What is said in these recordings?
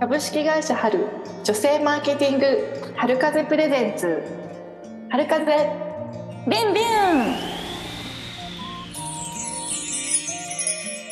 株式会社春女性マーケティング春風プレゼンツ。春風。ビンビン。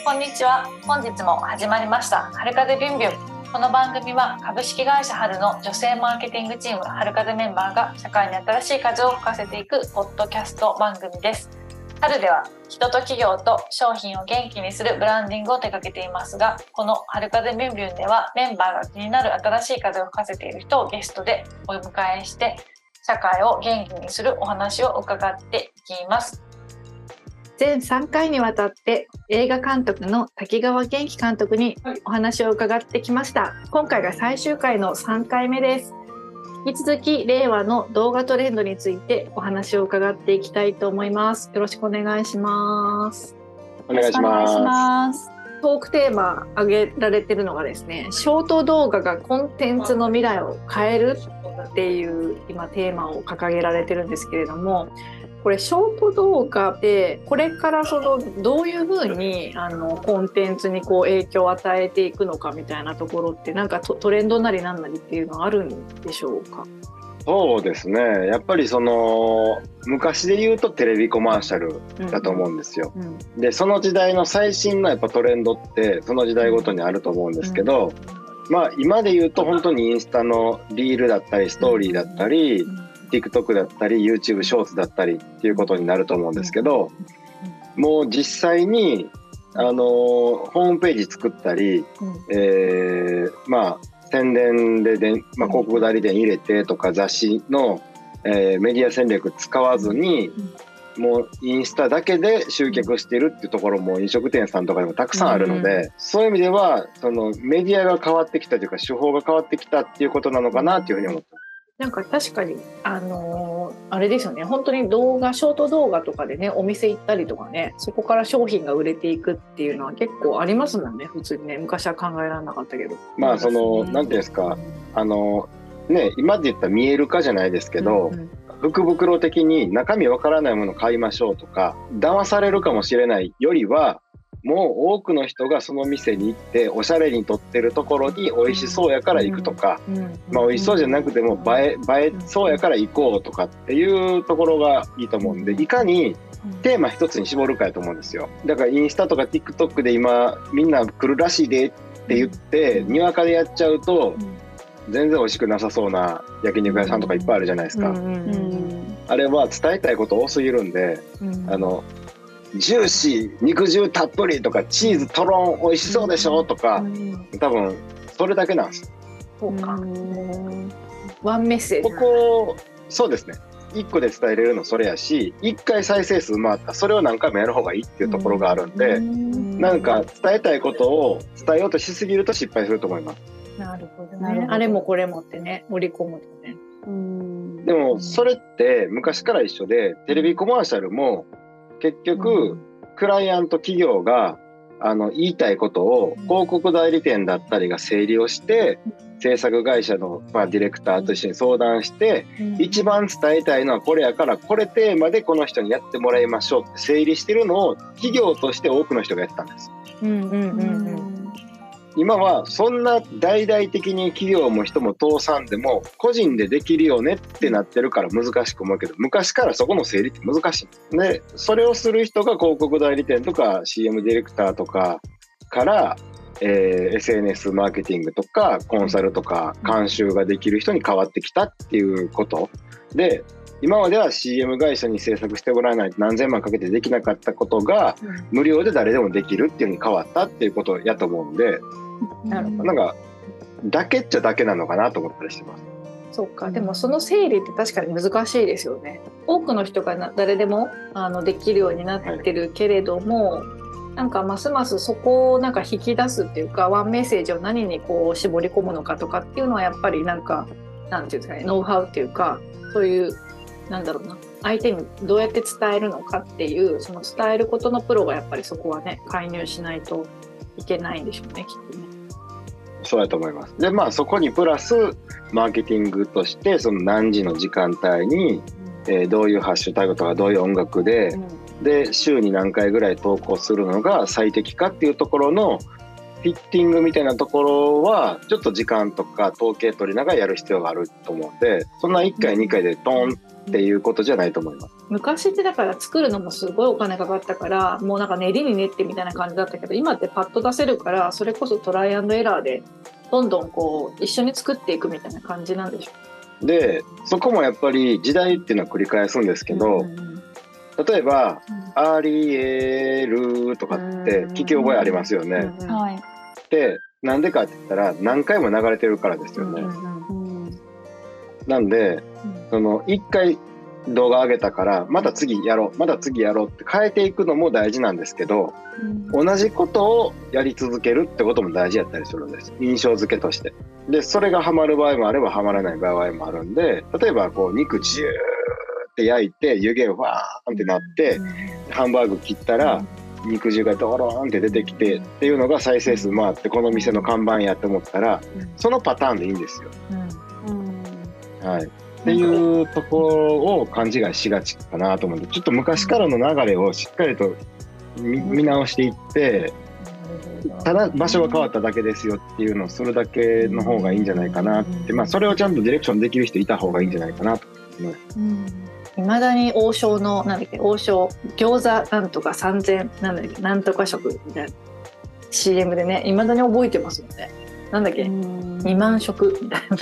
こんにちは。本日も始まりました。春風ビンビン。この番組は株式会社春の女性マーケティングチーム春風メンバーが社会に新しい風を吹かせていくポッドキャスト番組です。春では人と企業と商品を元気にするブランディングを手掛けていますがこの春風ビュンビュンではメンバーが気になる新しい風を吹かせている人をゲストでお迎えして社会を元気にするお話を伺っていきます。全3回にわたって映画監督の滝川元気監督にお話を伺ってきました。今回が最終回の3回目です。引き続き令和の動画トレンドについてお話を伺っていきたいと思います。よろしくお願いします。お願いします。トークテーマ挙げられてるのがですね、ショート動画がコンテンツの未来を変えるっていう今テーマを掲げられてるんですけれども、これショート動画でこれからそのどういうふうにあのコンテンツにこう影響を与えていくのかみたいなところってなんかトレンドなりなんなりっていうのはあるんでしょうか？そうですね。やっぱりその昔で言うとテレビコマーシャルだと思うんですよ。うん。うん、でその時代の最新のやっぱトレンドってその時代ごとにあると思うんですけど、うん、まあ今で言うと本当にインスタのリールだったりストーリーだったり、TikTok だったり YouTube ショーツだったりっていうことになると思うんですけどもう実際にあのホームページ作ったり、えー、まあ宣伝でで、まあ、広告代理店入れてとか雑誌の、えー、メディア戦略使わずに、もうインスタだけで集客してるっていうところも飲食店さんとかでもたくさんあるので、うん、そういう意味ではそのメディアが変わってきたというか手法が変わってきたっていうことなのかなっていうふうに思ってます。なんか確かにあのー、あれですよね。本当に動画ショート動画とかでねお店行ったりとかねそこから商品が売れていくっていうのは結構ありますもんね普通にね。昔は考えられなかったけど。まあその何、ていうんですか。あのね今で言ったら見えるかじゃないですけど、うんうん。福袋的に中身わからないもの買いましょうとか騙されるかもしれないよりはもう多くの人がその店に行っておしゃれに撮ってるところに美味しそうやから行くとか、まあ、美味しそうじゃなくても映え映えそうやから行こうとかっていうところがいいと思うんでいかにテーマ一つに絞るかやと思うんですよ。だからインスタとか TikTok で今みんな来るらしいでって言ってにわかでやっちゃうと全然美味しくなさそうな焼肉屋さんとかいっぱいあるじゃないですか。あれは伝えたいこと多すぎるんで、あのジューシー肉汁たっぷりとかチーズとろん美味しそうでしょとか、多分それだけなんです。そうか。ワンメッセージここそうですね。1個で伝えれるのそれやし1回再生数回ったそれを何回もやる方がいいっていうところがあるんでなんか伝えたいことを伝えようとしすぎると失敗すると思います。なるほどね。あれもこれもってね盛り込むとね。でもそれって昔から一緒でテレビコマーシャルも結局、クライアント企業があの言いたいことを広告代理店だったりが整理をして制作会社の、まあ、ディレクターと一緒に相談して、一番伝えたいのはこれやからこれテーマでこの人にやってもらいましょうって整理してるのを企業として多くの人がやってたんです。うんうんうんうん今はそんな大々的に企業も人も倒産でも個人でできるよねってなってるから難しく思うけど昔からそこの整理って難しい。でそれをする人が広告代理店とか CM ディレクターとかから、えー、SNS マーケティングとかコンサルとか監修ができる人に変わってきたっていうことで今までは CM 会社に制作してもらわないと何千万かけてできなかったことが、無料で誰でもできるっていうふうに変わったっていうことやと思うんで、なるほどなんかだけっちゃだけなのかなと思ったりしてます。そうかでもその整理って確かに難しいですよね。多くの人が誰でもあのできるようになってるけれども、はい、なんかますますそこをなんか引き出すっていうかワンメッセージを何にこう絞り込むのかとかっていうのはやっぱりなんかなんていうんですかねノウハウっていうかそういうなんだろうな相手にどうやって伝えるのかっていうその伝えることのプロがやっぱりそこはね介入しないといけないんでしょうねきっとね。そうやと思います。でまあそこにプラスマーケティングとしてその何時の時間帯に、えー、どういうハッシュタグとかどういう音楽で、で週に何回ぐらい投稿するのが最適かっていうところのフィッティングみたいなところはちょっと時間とか統計取りながらやる必要があると思うんでそんな1回2回でドンっていうことじゃないと思います。昔ってだから作るのもすごいお金かかったからもうなんか練りに練ってみたいな感じだったけど今ってパッと出せるからそれこそトライアンドエラーでどんどんこう一緒に作っていくみたいな感じなんでしょでそこもやっぱり時代っていうのは繰り返すんですけど、例えば「アリエル」とかって聞き覚えありますよね。はい。でなんでかって言ったら何回も流れてるからですよね。なんでその1回動画上げたからまた次やろうまた次やろうって変えていくのも大事なんですけど同じことをやり続けるってことも大事やったりするんです。印象付けとして。でそれがハマる場合もあればハマらない場合もあるんで例えばこう肉ジューって焼いて湯気がわーんってなってハンバーグ切ったら肉汁がドローンって出てきてっていうのが再生数回ってこの店の看板やって思ったらそのパターンでいいんですよ。はい。っていうところを勘違いしがちかなと思うんでちょっと昔からの流れをしっかりと見見直していってただ場所が変わっただけですよっていうのをするだけの方がいいんじゃないかなってまあそれをちゃんとディレクションできる人いた方がいいんじゃないかなと思います。ね。いまだに王将のなんだっけ王将餃子なんとか3000なんだっけなんとか食みたいな。CM でねいまだに覚えてますもんね。なんだっけ2万食みたいな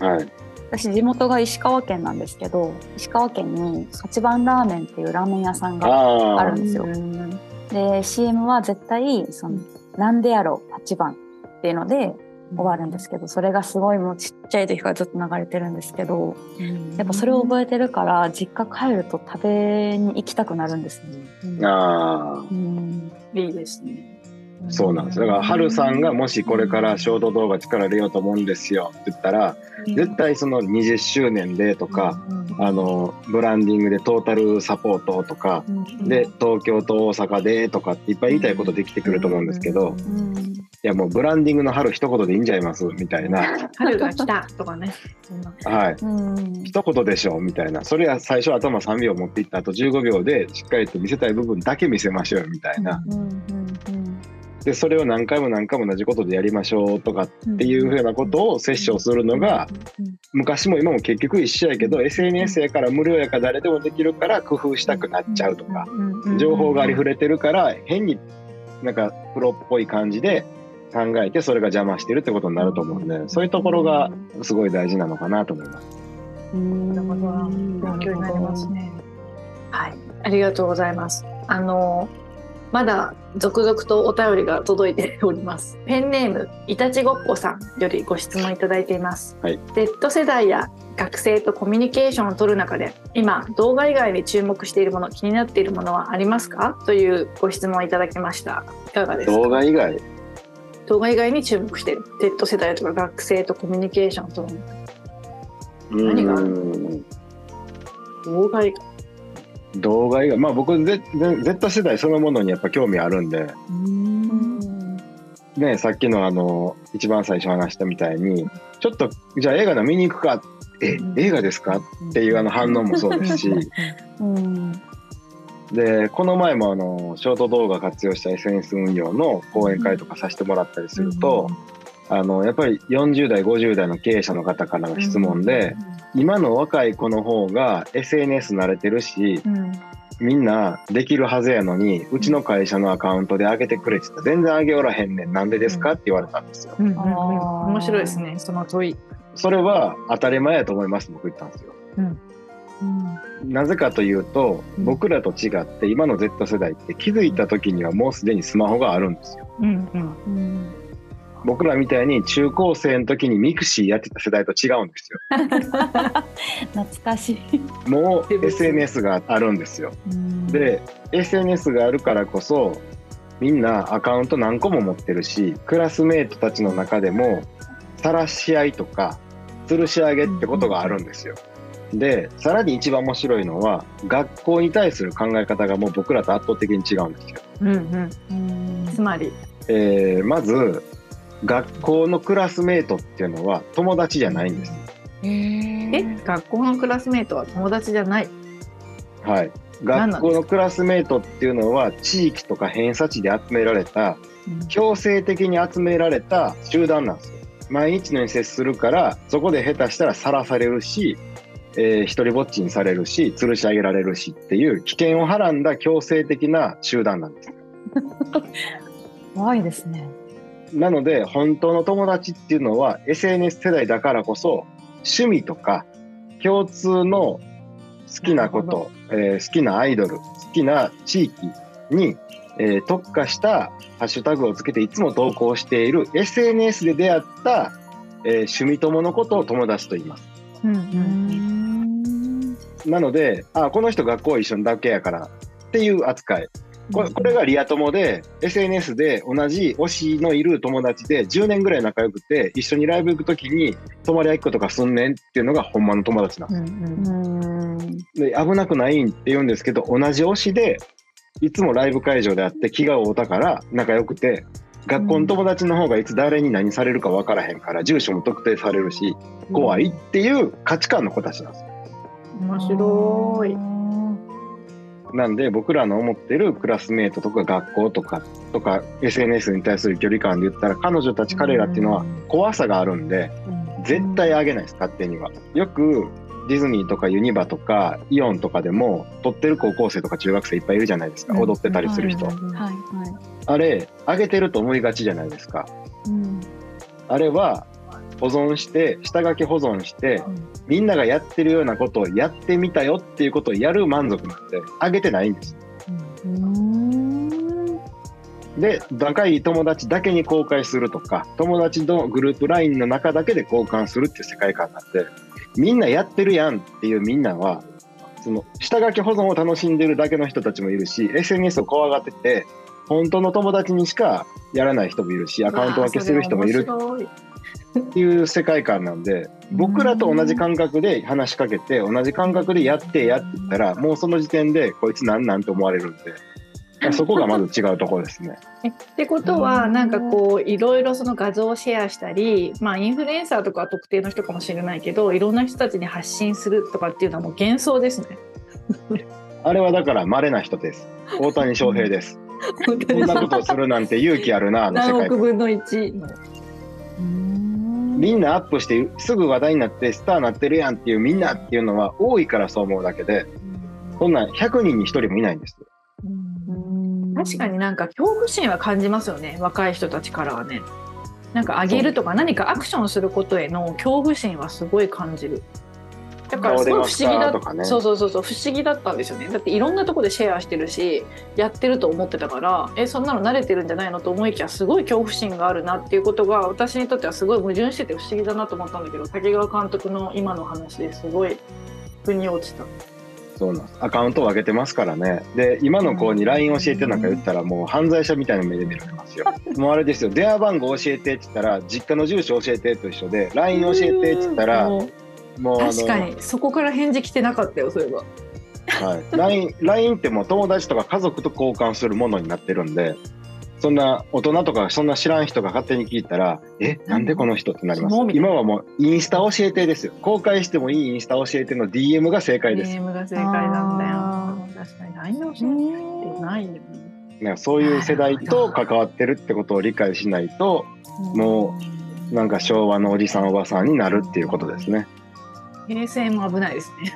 なんか。はい。私地元が石川県なんですけど石川県に八番ラーメンっていうラーメン屋さんがあるんですよ。で CM は絶対その「なんでやろ8番」っていうので終わるんですけどそれがすごいもうちっちゃい時からずっと流れてるんですけどやっぱそれを覚えてるから実家帰ると食べに行きたくなるんですね。あうん。いいですね。あそうなんです。だからハルさんがもしこれからショート動画力入れようと思うんですよ。って言ったら絶対その20周年でとかあのブランディングでトータルサポートとかで東京と大阪でとかっていっぱい言いたいことできてくると思うんですけどやもうブランディングの春一言でいいんじゃいます？みたいな。春が来たとかね。はい。うん。一言でしょみたいな。それは最初頭3秒持っていった後15秒でしっかりと見せたい部分だけ見せましょうよみたいな。うんうんでそれを何回も何回も同じことでやりましょうとかっていうふうなことを摂取するのが昔も今も結局一緒やけど SNS やから無料やから誰でもできるから工夫したくなっちゃうとか情報がありふれてるから変になんかプロっぽい感じで考えてそれが邪魔してるってことになると思うんでそういうところがすごい大事なのかなと思います。うんなるほど。勉強になりますねはい。ありがとうございます。あのまだ続々とお便りが届いております。ペンネームいたちごっこさんよりご質問いただいています。はい。Z 世代や学生とコミュニケーションを取る中で今動画以外に注目しているもの気になっているものはありますか？というご質問をいただきました。いかがですか？動画以外？動画以外に注目している。Z 世代とか学生とコミュニケーションを取る何があるうん動画以外動画以外まあ僕 Z, Z 世代そのものにやっぱ興味あるんで。ねさっきのあの一番最初話したみたいにちょっとじゃあ映画の見に行くか。え映画ですか？っていうあの反応もそうですし。うんでこの前もあのショート動画活用した SNS 運用の講演会とかさせてもらったりすると、あのやっぱり40代50代の経営者の方からの質問で、今の若い子の方が SNS 慣れてるしうんみんなできるはずやのにうちの会社のアカウントで上げてくれって言った。ら全然上げおらへんねん。なんでですかって言われたんですよ。面白いですね。その問い。それは当たり前やと思います僕言ったんですよ。うんなぜかというとうん僕らと違って今の Z 世代って気づいた時にはもうすでにスマホがあるんですよ。うんうんうん僕らみたいに中高生の時にミクシーやってた世代と違うんですよ。懐かしい。もう SNS があるんですよ。で SNS があるからこそみんなアカウント何個も持ってるしクラスメートたちの中でも晒し合いとか吊るし上げってことがあるんですよ。でさらに一番面白いのは学校に対する考え方がもう僕らと圧倒的に違うんですよ。うんうんうんつまりえーまず学校のクラスメートっていうのは友達じゃないんです。え？学校のクラスメートは友達じゃない？はい、学校のクラスメートっていうのは地域とか偏差値で集められた強制的に集められた集団なんですよ。毎日のように接するからそこで下手したらさらされるし、えー、一人ぼっちにされるし吊るし上げられるしっていう危険をはらんだ強制的な集団なんです。怖いですね。なので本当の友達っていうのは SNS 世代だからこそ趣味とか共通の好きなこと、えー、好きなアイドル好きな地域に、えー、特化したハッシュタグをつけていつも投稿している SNS で出会った、えー、趣味友のことを友達と言います。うんうんなのであこの人学校一緒だけやからっていう扱い。これこれがリア友で SNS で同じ推しのいる友達で10年ぐらい仲良くて一緒にライブ行く時に泊まりあきことかすんねんっていうのがほんまの友達なんです、うんうん、で危なくないんって言うんですけど同じ推しでいつもライブ会場であって気が合うたから仲良くて学校の友達の方がいつ誰に何されるか分からへんから住所も特定されるし怖いっていう価値観の子たちなんです面白い。なんで僕らの思ってるクラスメートとか学校とかとか SNS に対する距離感で言ったら彼女たち彼らっていうのは怖さがあるんで絶対あげないです勝手には。よくディズニーとかユニバとかイオンとかでも撮ってる高校生とか中学生いっぱいいるじゃないですか、踊ってたりする人、あれあげてると思いがちじゃないですか、うん、あれは保存して下書き保存して、みんながやってるようなことをやってみたよっていうことをやる満足なんであげてないんです。で仲いい友達だけに公開するとか友達のグループ LINE の中だけで交換するっていう世界観なんでみんなやってるやんっていうみんなはその下書き保存を楽しんでるだけの人たちもいるし SNS を怖がってて本当の友達にしかやらない人もいるしアカウント分けする人もいるっていう世界観なんで僕らと同じ感覚で話しかけて同じ感覚でやってやって言ったらもうその時点でこいつなんなんて思われるんで。そこがまず違うところですね。ってことはなんかこういろいろその画像をシェアしたり、まあ、インフルエンサーとかは特定の人かもしれないけどいろんな人たちに発信するとかっていうのはもう幻想ですね。あれはだから稀な人です。大谷翔平です。こんなことをするなんて勇気あるなあの世界。何億分の1の。みんなアップしてすぐ話題になってスターなってるやんっていうみんなっていうのは多いからそう思うだけで、そんな100人に1人もいないんです。確かになんか恐怖心は感じますよね若い人たちからはね。なんかあげるとか何かアクションすることへの恐怖心はすごい感じる。だからすごい不思議だ、ね、そうそうそうそう不思議だったんですよね。だっていろんなとこでシェアしてるしやってると思ってたからえそんなの慣れてるんじゃないのと思いきやすごい恐怖心があるなっていうことが私にとってはすごい矛盾してて不思議だなと思ったんだけど竹川監督の今の話ですごい腑に落ちた。そうなんアカウントを上げてますからね。で今の子に LINE 教えてなんか言ったらもう犯罪者みたいな目で見られますよ。もうあれですよ。電話番号教えてって言ったら実家の住所教えてと一緒で LINE 教えてって言ったらもう確かにそこから返事来てなかったよそういえば。はい、LINE, LINE ってもう友達とか家族と交換するものになってるんでそんな大人とかそんな知らん人が勝手に聞いたらえなんでこの人ってなります。今はもうインスタ教えてですよ。公開してもいいインスタ教えての DM が正解です。DM が正解なんだよ。確かに LINE 教えてってないよね。そういう世代と関わってるってことを理解しないともうなんか昭和のおじさんおばさんになるっていうことですね。平成も危ないですね。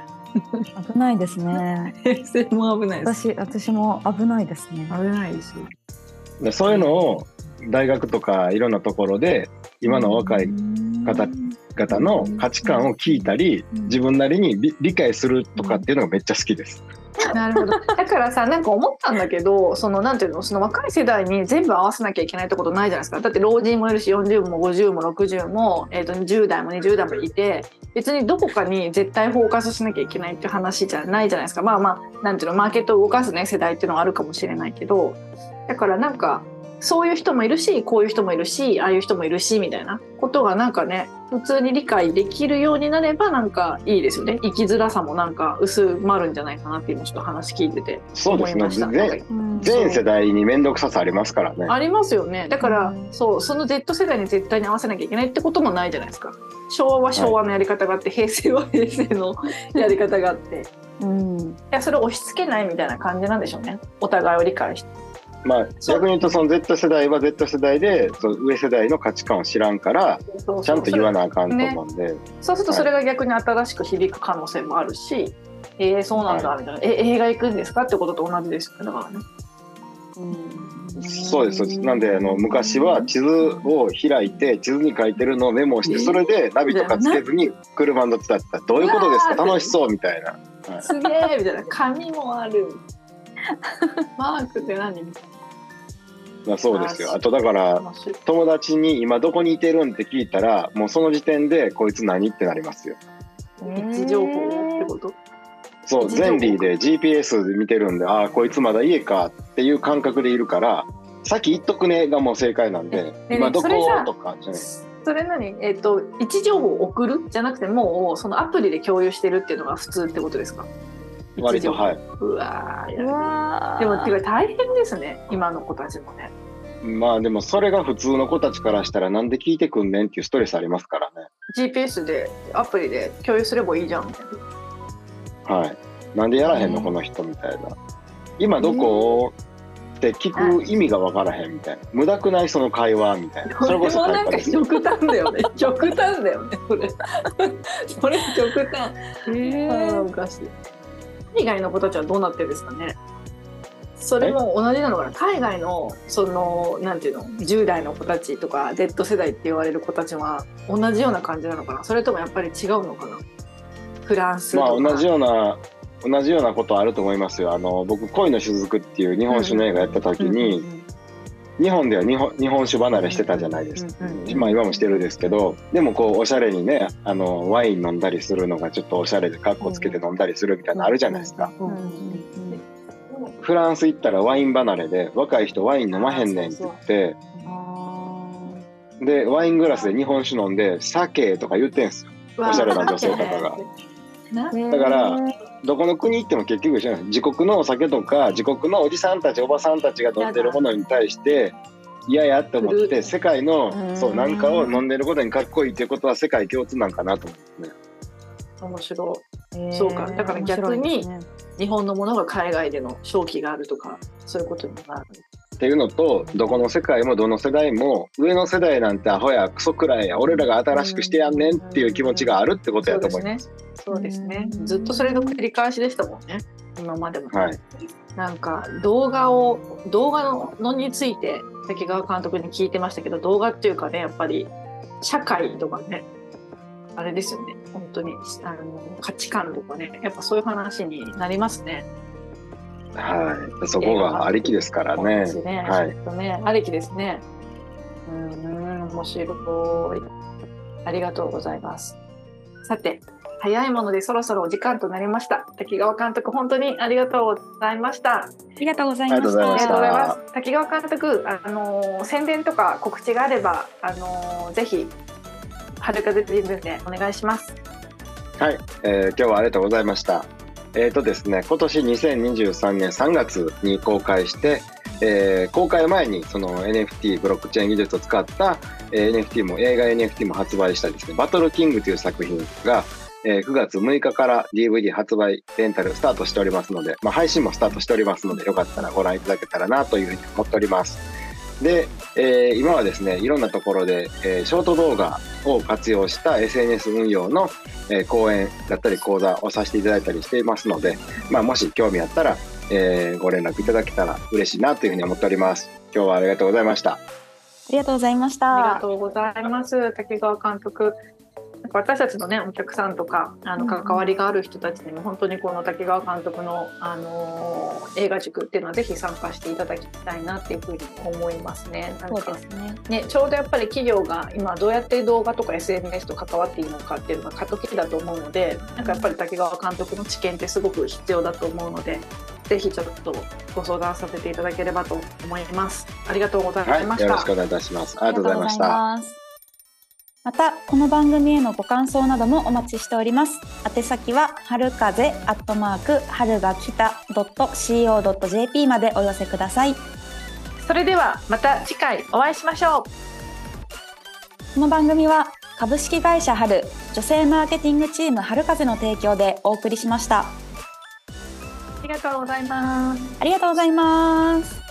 危ないですね。平成も危ない私、私も危ないですね。危ないです。でそういうのを大学とかいろんなところで今の若い方々の価値観を聞いたり自分なりに理解するとかっていうのがめっちゃ好きです。なるほど。だからさなんか思ったんだけどそのなんていうのその若い世代に全部合わせなきゃいけないってことないじゃないですか。だって老人もいるし40も50も60も、えー、と10代も20代もいて別にどこかに絶対フォーカスしなきゃいけないって話じゃないじゃないですか。まあまあなんていうのマーケットを動かすね世代っていうのはあるかもしれないけど。だからなんかそういう人もいるしこういう人もいるしああいう人もいるしみたいな。ことがなんかね普通に理解できるようになればなんかいいですよね。生きづらさもなんか薄まるんじゃないかなって今ちょっと話聞いててそうですね。思いました。全うん。全世代に面倒くささありますからね。ありますよね。だから、うん。そうその Z 世代に絶対に合わせなきゃいけないってこともないじゃないですか。昭和は昭和のやり方があって、平成は平成のやり方があって。いうん。やそれを押し付けないみたいな感じなんでしょうね。お互いを理解してまあ逆に言うとその Z 世代は Z 世代でそう上世代の価値観を知らんからちゃんと言わなあかんと思うんで、そうするとそれが逆に新しく響く可能性もあるし、えー、そうなんだはみたいな、え映画行くんですかってことと同じですだからね。そうですそうです。なんであの昔は地図を開いて地図に書いてるのをメモしてそれでナビとかつけずに車乗ってたってどういうことですか？楽しそうみたいな。はい。すげえみたいな。紙もある。マークって何？みたいまあ、そうですよ。あとだから友達に今どこにいてるんって聞いたらもうその時点でこいつ何ってなりますよ。位置情報ってことそう位置情報。前理で GPS で見てるんでああこいつまだ家かっていう感覚でいるから先言っとくねがもう正解なんでえ今どそれさことかじゃない。それ何？えっ、と位置情報を送る？じゃなくてもうそのアプリで共有してるっていうのが普通ってことですか？割とはい。うわーやうわー。でもてか大変ですね今の子たちもねまあでもそれが普通の子たちからしたらなんで聞いてくんねんっていうストレスありますからね。GPS でアプリで共有すればいいじゃん。みたいなはい。なんでやらへんのうんこの人みたいな。今どこって聞く意味がわからへんみたいな。無駄くないその会話みたいな。それこそもなんか極端だよね。極端だよねそれ。それ極端。へあーーおかしい。海外の子たちはどうなってるんですかねそれも同じなのかな？海外のそのなんていうの？10代の子たちとか Z 世代って言われる子たちは同じような感じなのかな？それともやっぱり違うのかな？フランスとか。まあ同じような同じようなことあると思いますよ。あの僕恋の雫っていう日本酒の映画やった時に、日本では日本日本酒離れしてたじゃないですか、うんうんうんまあ今もしてるですけどでもこうおしゃれにねあのワイン飲んだりするのがちょっとおしゃれでカッコつけて飲んだりするみたいなのあるじゃないですか、うんうんフランス行ったらワイン離れで若い人ワイン飲まへんねんって言ってでワイングラスで日本酒飲んで酒とか言ってんすよ。おしゃれな女性方が。なだからどこの国行っても結局一緒なんです。自国のお酒とか自国のおじさんたちおばさんたちが飲んでるものに対して嫌やって思って世界のうん。そうなんかを飲んでることにかっこいいっていうことは世界共通なんかなと思うんですね。面白い。へーそうか。だから逆にね。日本のものが海外での正気があるとかそういうことになる。っていうのとどこの世界もどの世代も上の世代なんてアホやクソくらいや俺らが新しくしてやんねんっていう気持ちがあるってことやと思います。そうですね。うんずっとそれの繰り返しでしたもんね。今までも、はい。なんか動画を動画ののについて滝川監督に聞いてましたけど動画っていうかねやっぱり社会とかねあれですよね本当にあの価値観とかねやっぱそういう話になりますね。はい、そこがありきですからね。ね。はいとね、ありきですね。うん、面白い。ありがとうございます。さて、早いものでそろそろお時間となりました。滝川監督、本当にありがとうございました。ありがとうございましたありがとうございます。滝川監督、あのー宣伝とか告知があれば、あのーぜひ春風新聞でお願いします。はい、えー今日はありがとうございました。えっ、とですね、今年2023年3月に公開して、えー公開前にその NFT ブロックチェーン技術を使った、えー NFT も映画 NFT も発売したですね、バトルキングという作品が、え9月6日から DVD 発売レンタルスタートしておりますので、まあ、配信もスタートしておりますので、よかったらご覧いただけたらなというふうに思っております。で、えー今はですね、いろんなところで、えーショート動画を活用した SNS 運用のえー講演だったり講座をさせていただいたりしていますので、まあ、もし興味あったら、えーご連絡いただけたら嬉しいなというふうに思っております。今日はありがとうございました。ありがとうございましありがた。とうございます。滝川監督。私たちのねお客さんとかあの関わりがある人たちにも本当にこの滝川監督の、あのー映画塾っていうのはぜひ参加していただきたいなっていうふうに思いますね。なんそうかですね。ねちょうどやっぱり企業が今どうやって動画とか SNS と関わっていいのかっていうのが過渡期だと思うのでなんかやっぱり滝川監督の知見ってすごく必要だと思うのでぜひちょっとご相談させていただければと思います。ありがとうござはいいました。よろしくお願いいたします。ありがとうございました。また、この番組へのご感想などもお待ちしております。宛先は、春風アットマーク、春が来た .co.jp までお寄せください。それではまた次回お会いしましょうこの番組は、株式会社春、女性マーケティングチーム春風の提供でお送りしました。ありがとうございますありがとうございます。